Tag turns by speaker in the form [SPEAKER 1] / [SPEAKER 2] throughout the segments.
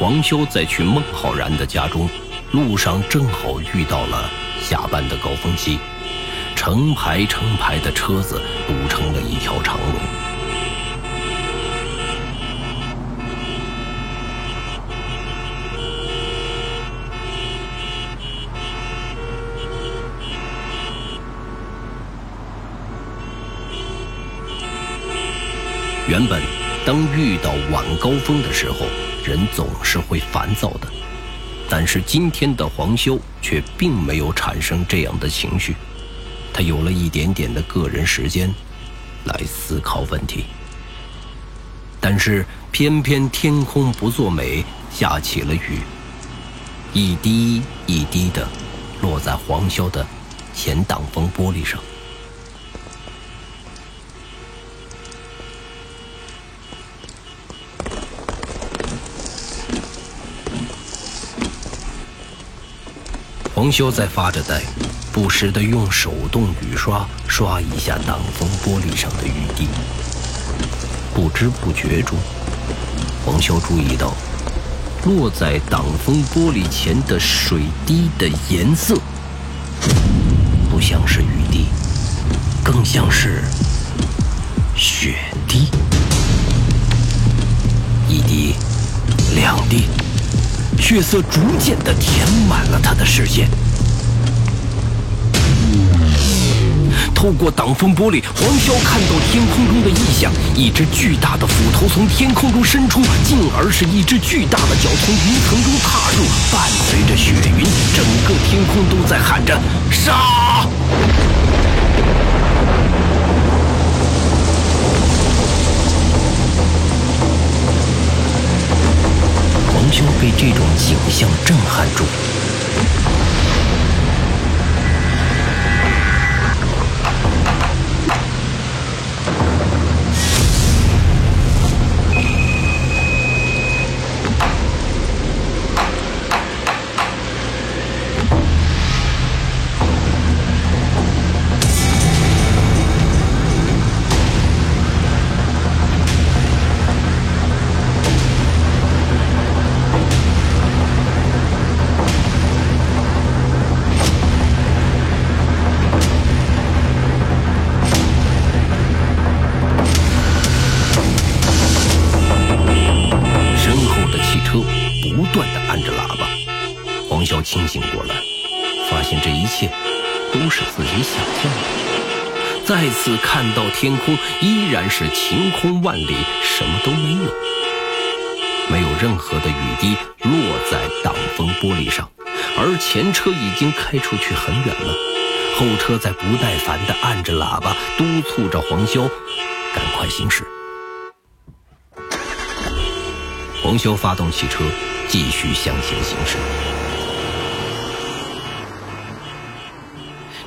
[SPEAKER 1] 黄修在去孟浩然的家中，路上正好遇到了下班的高峰期，成排成排的车子堵成了一条长龙。原本，当遇到晚高峰的时候，人总是会烦躁的。但是今天的黄修却并没有产生这样的情绪，他有了一点点的个人时间来思考问题。但是偏偏天空不作美，下起了雨，一滴一滴的落在黄修的前挡风玻璃上。黄修在发着呆，不时地用手动雨刷刷一下挡风玻璃上的雨滴。不知不觉中，黄修注意到，落在挡风玻璃前的水滴的颜色，不像是雨滴，更像是血滴。一滴，两滴。血色逐渐地填满了他的视线。透过挡风玻璃，黄潇看到天空中的异象：一只巨大的斧头从天空中伸出，进而是一只巨大的脚从云层中踏入，伴随着血云，整个天空都在喊着“杀”。就被这种景象震撼住。切都是自己想象的。再次看到天空，依然是晴空万里，什么都没有，没有任何的雨滴落在挡风玻璃上。而前车已经开出去很远了，后车在不耐烦地按着喇叭，督促着黄潇赶快行驶。黄潇发动汽车，继续向前行驶。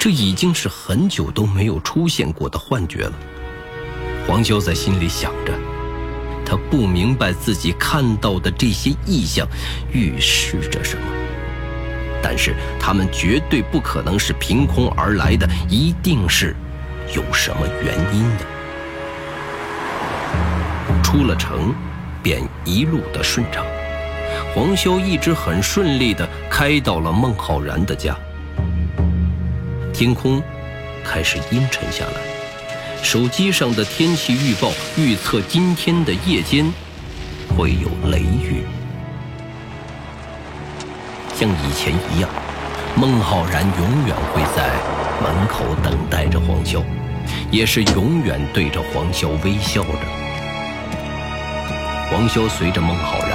[SPEAKER 1] 这已经是很久都没有出现过的幻觉了。黄修在心里想着，他不明白自己看到的这些异象预示着什么，但是他们绝对不可能是凭空而来的，一定是有什么原因的。出了城，便一路的顺畅，黄修一直很顺利的开到了孟浩然的家。天空开始阴沉下来，手机上的天气预报预测今天的夜间会有雷雨。像以前一样，孟浩然永远会在门口等待着黄潇，也是永远对着黄潇微笑着。黄潇随着孟浩然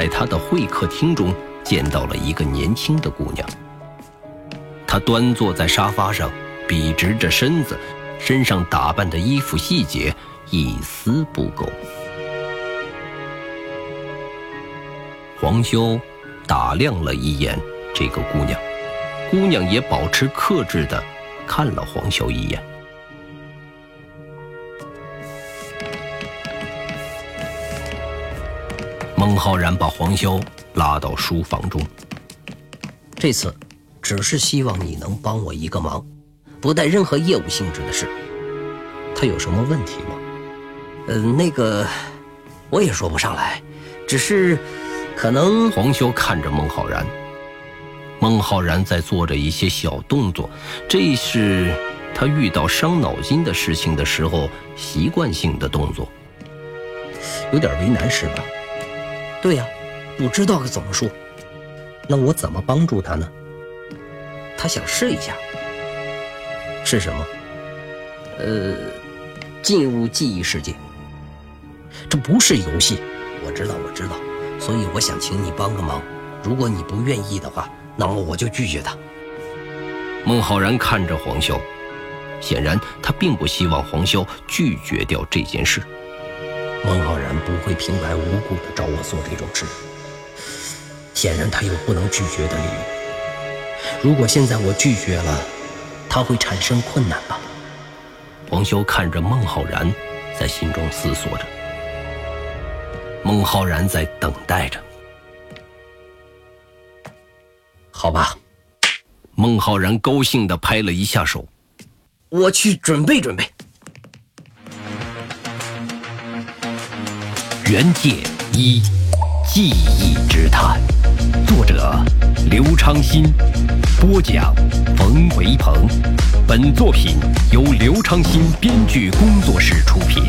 [SPEAKER 1] 在他的会客厅中，见到了一个年轻的姑娘。她端坐在沙发上，笔直着身子，身上打扮的衣服细节一丝不苟。黄修打量了一眼这个姑娘，姑娘也保持克制的看了黄修一眼。孟浩然把黄潇拉到书房中，这次只是希望你能帮我一个忙，不带任何业务性质的事。他有什么问题吗？呃，那个，我也说不上来，只是，可能……黄潇看着孟浩然，孟浩然在做着一些小动作，这是他遇到伤脑筋的事情的时候习惯性的动作。有点为难是吧？对呀，不知道该怎么说。那我怎么帮助他呢？他想试一下，是什么？呃，进入记忆世界。这不是游戏，我知道，我知道。所以我想请你帮个忙。如果你不愿意的话，那么我就拒绝他。孟浩然看着黄潇，显然他并不希望黄潇拒绝掉这件事。孟浩然不会平白无故的找我做这种事，显然他有不能拒绝的理由。如果现在我拒绝了，他会产生困难吧？黄修看着孟浩然，在心中思索着。孟浩然在等待着。好吧，孟浩然高兴地拍了一下手，我去准备准备。原界一记忆之谈，作者刘昌新，播讲冯维鹏。本作品由刘昌新编剧工作室出品。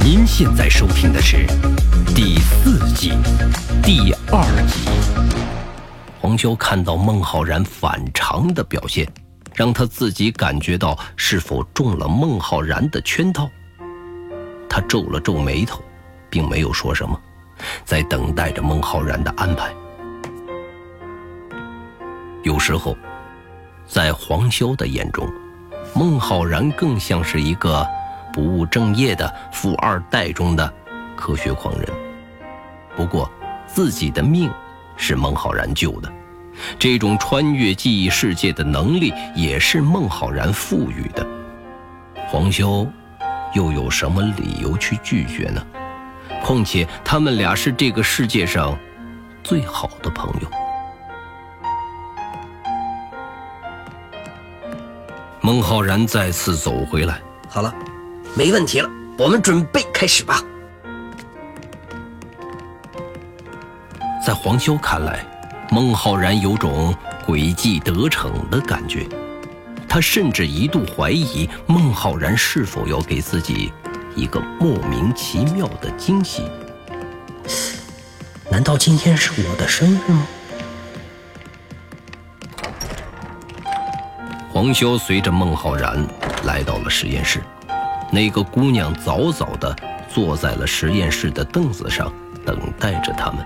[SPEAKER 1] 您现在收听的是第四季第二集。黄修看到孟浩然反常的表现，让他自己感觉到是否中了孟浩然的圈套。他皱了皱眉头。并没有说什么，在等待着孟浩然的安排。有时候，在黄修的眼中，孟浩然更像是一个不务正业的富二代中的科学狂人。不过，自己的命是孟浩然救的，这种穿越记忆世界的能力也是孟浩然赋予的。黄修又有什么理由去拒绝呢？况且他们俩是这个世界上最好的朋友。孟浩然再次走回来，好了，没问题了，我们准备开始吧。在黄潇看来，孟浩然有种诡计得逞的感觉，他甚至一度怀疑孟浩然是否要给自己。一个莫名其妙的惊喜，难道今天是我的生日吗？黄修随着孟浩然来到了实验室，那个姑娘早早的坐在了实验室的凳子上，等待着他们。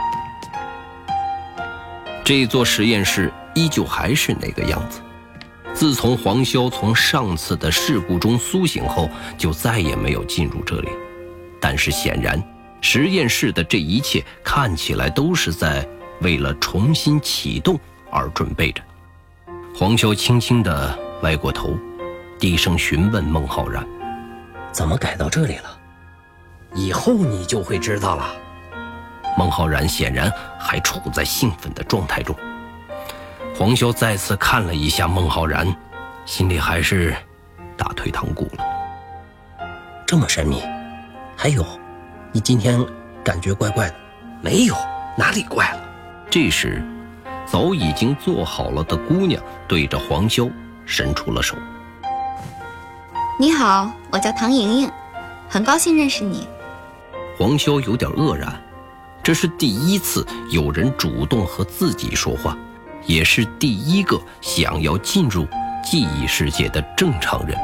[SPEAKER 1] 这座实验室依旧还是那个样子。自从黄潇从上次的事故中苏醒后，就再也没有进入这里。但是显然，实验室的这一切看起来都是在为了重新启动而准备着。黄潇轻轻地歪过头，低声询问孟浩然：“怎么改到这里了？以后你就会知道了。”孟浩然显然还处在兴奋的状态中。黄潇再次看了一下孟浩然，心里还是打退堂鼓了。这么神秘，还有，你今天感觉怪怪的？没有，哪里怪了？这时，早已经做好了的姑娘对着黄潇伸出了手。
[SPEAKER 2] 你好，我叫唐莹莹，很高兴认识你。
[SPEAKER 1] 黄潇有点愕然，这是第一次有人主动和自己说话。也是第一个想要进入记忆世界的正常人。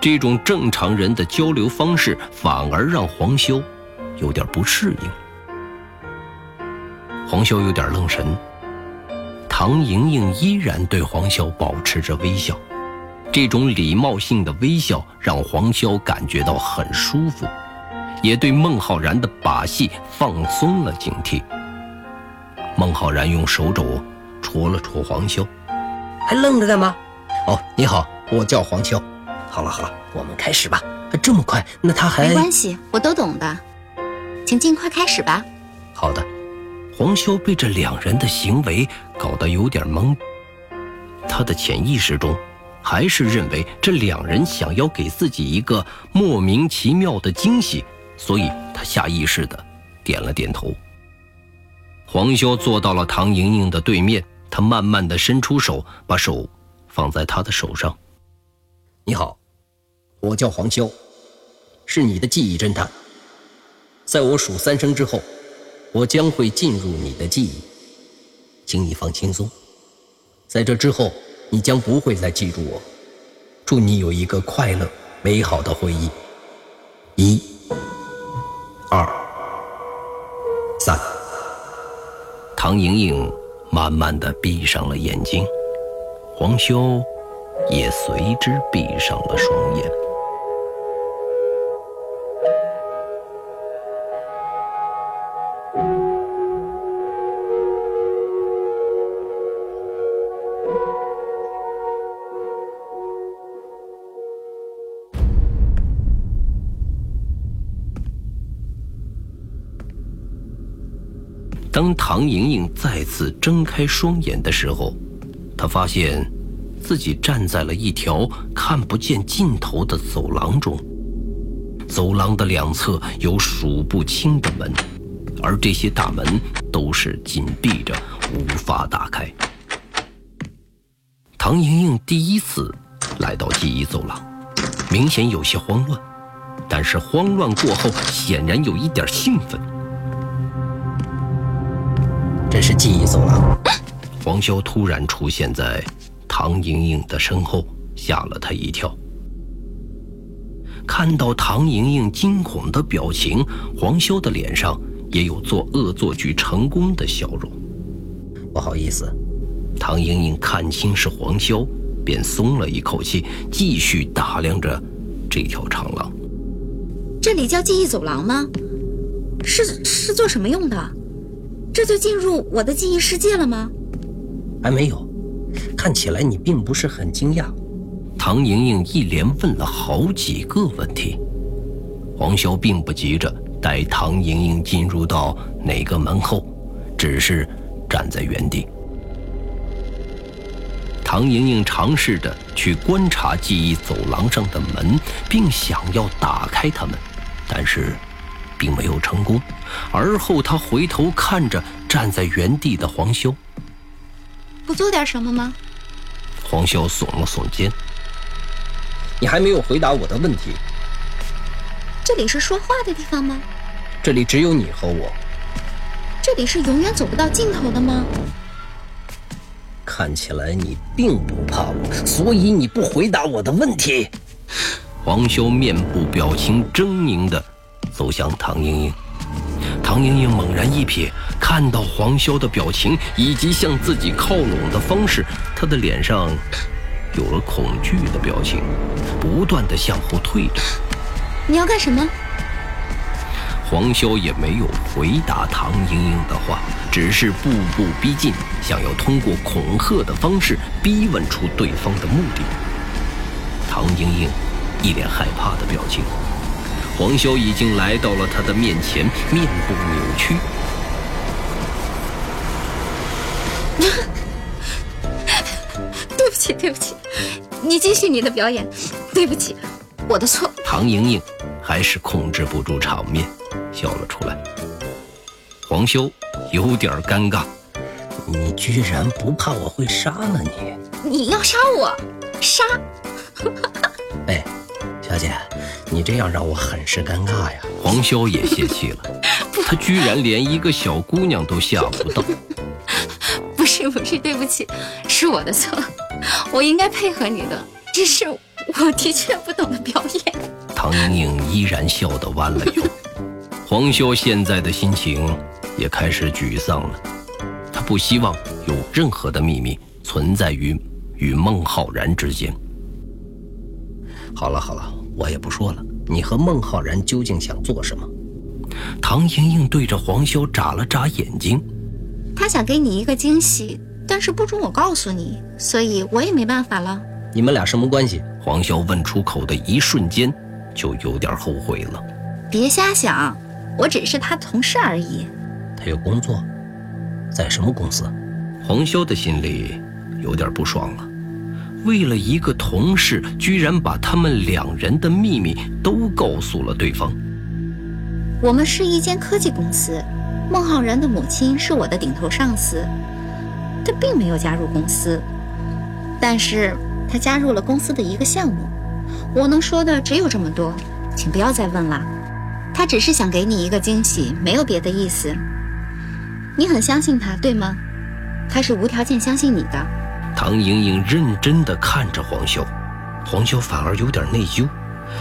[SPEAKER 1] 这种正常人的交流方式，反而让黄修有点不适应。黄修有点愣神。唐莹莹依然对黄潇保持着微笑，这种礼貌性的微笑让黄潇感觉到很舒服，也对孟浩然的把戏放松了警惕。孟浩然用手肘。戳了戳黄潇，还愣着干嘛？哦，你好，我叫黄潇。好了好了，我们开始吧。这么快？那他还
[SPEAKER 2] 没关系，我都懂的。请尽快开始吧。
[SPEAKER 1] 好的。黄潇被这两人的行为搞得有点懵，他的潜意识中还是认为这两人想要给自己一个莫名其妙的惊喜，所以他下意识的点了点头。黄潇坐到了唐莹莹的对面，他慢慢的伸出手，把手放在她的手上。
[SPEAKER 3] 你好，我叫黄潇，是你的记忆侦探。在我数三声之后。我将会进入你的记忆，请你放轻松。在这之后，你将不会再记住我。祝你有一个快乐、美好的回忆。一、二、三。
[SPEAKER 1] 唐莹莹慢慢的闭上了眼睛，黄修也随之闭上了双眼。当唐莹莹再次睁开双眼的时候，她发现自己站在了一条看不见尽头的走廊中。走廊的两侧有数不清的门，而这些大门都是紧闭着，无法打开。唐莹莹第一次来到记忆走廊，明显有些慌乱，但是慌乱过后，显然有一点兴奋。
[SPEAKER 3] 这是记忆走廊。
[SPEAKER 1] 黄潇突然出现在唐莹莹的身后，吓了她一跳。看到唐莹莹惊恐的表情，黄潇的脸上也有做恶作剧成功的笑容。
[SPEAKER 3] 不好意思，
[SPEAKER 1] 唐莹莹看清是黄潇，便松了一口气，继续打量着这条长廊。
[SPEAKER 2] 这里叫记忆走廊吗？是是做什么用的？这就进入我的记忆世界了吗？
[SPEAKER 3] 还没有，看起来你并不是很惊讶。
[SPEAKER 1] 唐莹莹一连问了好几个问题，黄潇并不急着带唐莹莹进入到哪个门后，只是站在原地。唐莹莹尝试着去观察记忆走廊上的门，并想要打开它们，但是。并没有成功，而后他回头看着站在原地的黄潇，
[SPEAKER 2] 不做点什么吗？
[SPEAKER 1] 黄潇耸了耸肩：“
[SPEAKER 3] 你还没有回答我的问题。
[SPEAKER 2] 这里是说话的地方吗？
[SPEAKER 3] 这里只有你和我。
[SPEAKER 2] 这里是永远走不到尽头的吗？
[SPEAKER 3] 看起来你并不怕我，所以你不回答我的问题。”
[SPEAKER 1] 黄修面部表情狰狞的。走向唐莹莹，唐莹莹猛然一瞥，看到黄潇的表情以及向自己靠拢的方式，她的脸上有了恐惧的表情，不断的向后退着。
[SPEAKER 2] 你要干什么？
[SPEAKER 1] 黄潇也没有回答唐莹莹的话，只是步步逼近，想要通过恐吓的方式逼问出对方的目的。唐莹莹一脸害怕的表情。黄潇已经来到了他的面前，面部扭曲。
[SPEAKER 2] 对不起，对不起，你继续你的表演。对不起，我的错。
[SPEAKER 1] 唐莹莹还是控制不住场面，笑了出来。黄修有点尴尬，
[SPEAKER 3] 你居然不怕我会杀了你？
[SPEAKER 2] 你要杀我？杀？
[SPEAKER 3] 哎，小姐。你这样让我很是尴尬呀！
[SPEAKER 1] 黄潇也泄气了，他居然连一个小姑娘都吓不到。
[SPEAKER 2] 不是不是，对不起，是我的错，我应该配合你的，只是我的确不懂得表演。
[SPEAKER 1] 唐莹莹依然笑得弯了腰。黄潇现在的心情也开始沮丧了，他不希望有任何的秘密存在于与孟浩然之间。
[SPEAKER 3] 好了好了。我也不说了，你和孟浩然究竟想做什么？
[SPEAKER 1] 唐莹莹对着黄潇眨了眨眼睛，
[SPEAKER 2] 他想给你一个惊喜，但是不准我告诉你，所以我也没办法了。
[SPEAKER 3] 你们俩什么关系？
[SPEAKER 1] 黄潇问出口的一瞬间，就有点后悔了。
[SPEAKER 2] 别瞎想，我只是他同事而已。
[SPEAKER 3] 他有工作，在什么公司？
[SPEAKER 1] 黄潇的心里有点不爽了。为了一个同事，居然把他们两人的秘密都告诉了对方。
[SPEAKER 2] 我们是一间科技公司，孟浩然的母亲是我的顶头上司，他并没有加入公司，但是他加入了公司的一个项目。我能说的只有这么多，请不要再问了。他只是想给你一个惊喜，没有别的意思。你很相信他，对吗？他是无条件相信你的。
[SPEAKER 1] 唐莹莹认真地看着黄潇，黄潇反而有点内疚，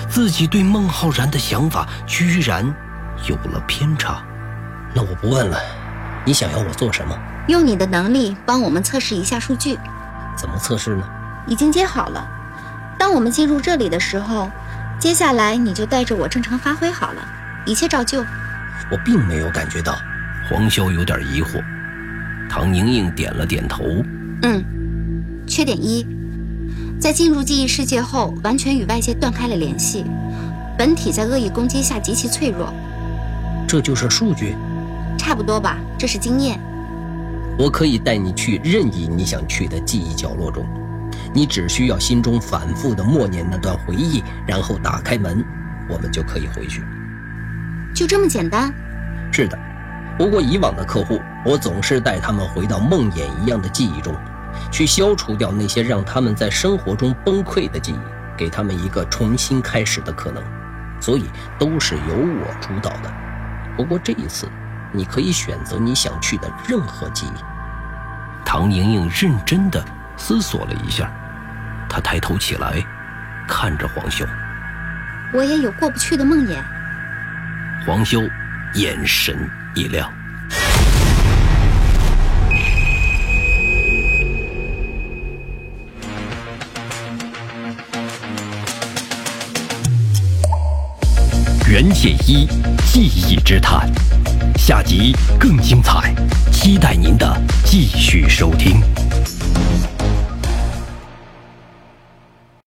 [SPEAKER 1] 自己对孟浩然的想法居然有了偏差。
[SPEAKER 3] 那我不问了，你想要我做什么？
[SPEAKER 2] 用你的能力帮我们测试一下数据。
[SPEAKER 3] 怎么测试呢？
[SPEAKER 2] 已经接好了。当我们进入这里的时候，接下来你就带着我正常发挥好了，一切照旧。
[SPEAKER 3] 我并没有感觉到。
[SPEAKER 1] 黄潇有点疑惑。唐莹莹点了点头。
[SPEAKER 2] 嗯。缺点一，在进入记忆世界后，完全与外界断开了联系，本体在恶意攻击下极其脆弱。
[SPEAKER 3] 这就是数据？
[SPEAKER 2] 差不多吧，这是经验。
[SPEAKER 3] 我可以带你去任意你想去的记忆角落中，你只需要心中反复的默念那段回忆，然后打开门，我们就可以回去。
[SPEAKER 2] 就这么简单？
[SPEAKER 3] 是的。不过以往的客户，我总是带他们回到梦魇一样的记忆中。去消除掉那些让他们在生活中崩溃的记忆，给他们一个重新开始的可能，所以都是由我主导的。不过这一次，你可以选择你想去的任何记忆。
[SPEAKER 1] 唐莹莹认真的思索了一下，她抬头起来，看着黄修：“
[SPEAKER 2] 我也有过不去的梦魇。”
[SPEAKER 1] 黄修眼神一亮。
[SPEAKER 4] 袁解一记忆之谈，下集更精彩，期待您的继续收听。